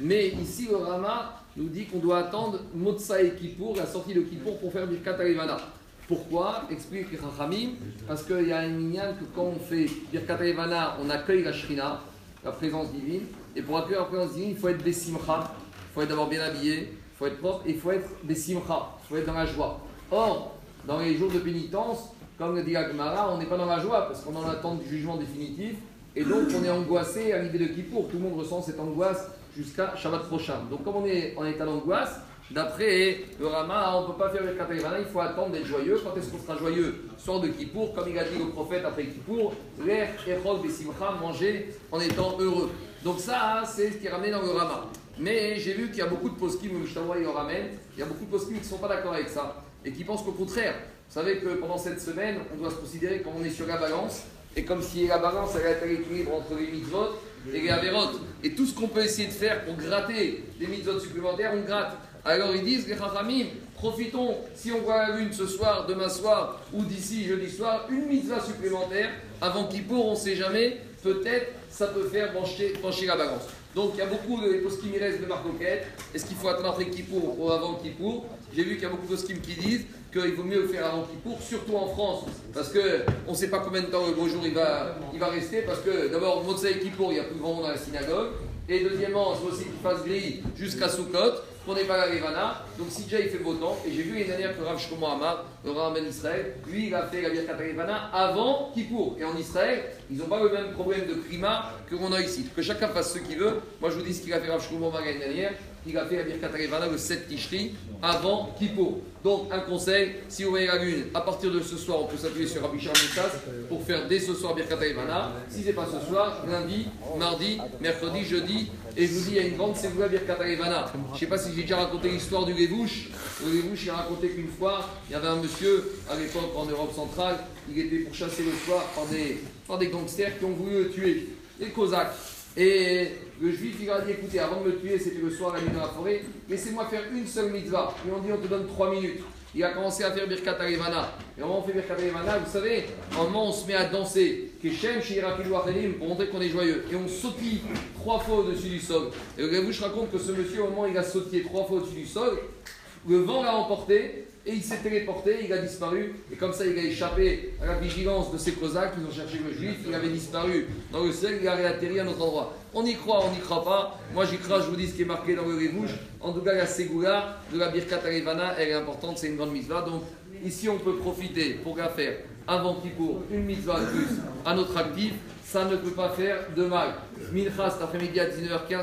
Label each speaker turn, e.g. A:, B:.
A: Mais ici, le Rama nous dit qu'on doit attendre Motsa et Kippour, la sortie de Kippour, pour faire Birkat Alevana. Pourquoi? Explique Rachamim. Parce qu'il y a un minyan que quand on fait Birkat Alevana, on accueille la Shrina, la présence divine. Et pour accueillir la présence divine, il faut être Bessimcha, il faut être d'abord bien habillé, il faut être propre, et il faut être Bessimcha, il faut être dans la joie. Or, dans les jours de pénitence, comme le dit Agmara, on n'est pas dans la joie parce qu'on en attend du jugement définitif. Et donc, on est angoissé à l'idée de Kippour. Tout le monde ressent cette angoisse jusqu'à Shabbat prochain. Donc, comme on est en état d'angoisse, d'après le Rama, on ne peut pas faire le Katarivana, il faut attendre d'être joyeux. Quand est-ce qu'on sera joyeux? Soir de Kippour, comme il a dit le prophète après Kippour, l'air, Erol, Simcha, manger en étant heureux. Donc, ça, c'est ce qui est ramené dans le Rama. Mais j'ai vu qu'il y a beaucoup de poskim, où le ramène, il y a beaucoup de poskim qui ne sont pas d'accord avec ça et qui pensent qu'au contraire, vous savez que pendant cette semaine, on doit se considérer comme on est sur la balance, et comme si la balance elle est à l'équilibre entre les mitzvot et les avérotes. Et tout ce qu'on peut essayer de faire pour gratter des mitzvot supplémentaires, on gratte. Alors ils disent, les chachamim, profitons, si on voit la lune ce soir, demain soir, ou d'ici jeudi soir, une mitzvah supplémentaire, avant Kippour, on ne sait jamais, peut-être ça peut faire pencher, la balance. Donc il y a beaucoup de restent de marcoquette. Est-ce qu'il faut attendre Kippour ou avant Kippour? J'ai vu qu'il y a beaucoup de poskim qui disent qu'il vaut mieux le faire avant Kippour, surtout en France, parce qu'on ne sait pas combien de temps le beau il va, rester, parce que d'abord, Motsai Kippour, il y a plus grand monde dans la synagogue, et deuxièmement, c'est aussi qu'il fasse gris jusqu'à Soukot, qu'on n'est pas la Rivana. Donc si déjà il fait beau temps, et j'ai vu les dernière que Rav Shkomo Amar, le Rav Israël, lui il a fait la Birkat Rivana avant Kippour. Et en Israël, ils n'ont pas le même problème de climat que l'on a ici. Que chacun fasse ce qu'il veut. Moi je vous dis ce qu'il a fait Rav Shkomo Amar l'année dernière il a fait la Birkat Rivana le 7 Tishri avant Kippour. Donc un conseil, si vous voyez la lune, à partir de ce soir, on peut s'appuyer sur Rabbi Moussas pour faire dès ce soir Birkat Rivana. Si ce n'est pas ce soir, lundi, mardi, mercredi, jeudi, et je vous dis, il y a une grande sévoula Birkat Rivana. Je ne sais pas si j'ai déjà raconté l'histoire du Lévouche. Le Lévouche, il a raconté qu'une fois, il y avait un monsieur, à l'époque en Europe centrale, il était pour chasser le soir par des, par des gangsters qui ont voulu le tuer, les Cosaques. Et le juif, il a dit écoutez, avant de me tuer, c'était le soir, la nuit dans la forêt, laissez-moi faire une seule mitzvah. Et on dit on te donne trois minutes. Il a commencé à faire Birkat Arivana. Et au moment où on fait Birkat Arivana, vous savez, au moment où on se met à danser, Keshem, pour montrer qu'on est joyeux. Et on sautille trois fois au-dessus du sol. Et le je raconte que ce monsieur, au moment où il a sauté trois fois au-dessus du sol, le vent l'a emporté et il s'est téléporté, il a disparu, et comme ça il a échappé à la vigilance de ces Cosaques qui ont cherché le juif, il avait disparu dans le ciel, il a réatterri à un autre endroit. On y croit, on n'y croit pas. Moi j'y crois, je vous dis ce qui est marqué dans le rouge. En tout cas, la Ségoula de la Birkat Arivana, elle est importante, c'est une grande mitzvah. Donc ici on peut profiter pour la faire avant Kippour, une mitzvah de plus à notre actif, ça ne peut pas faire de mal. Minchas, cet après-midi à 19h15.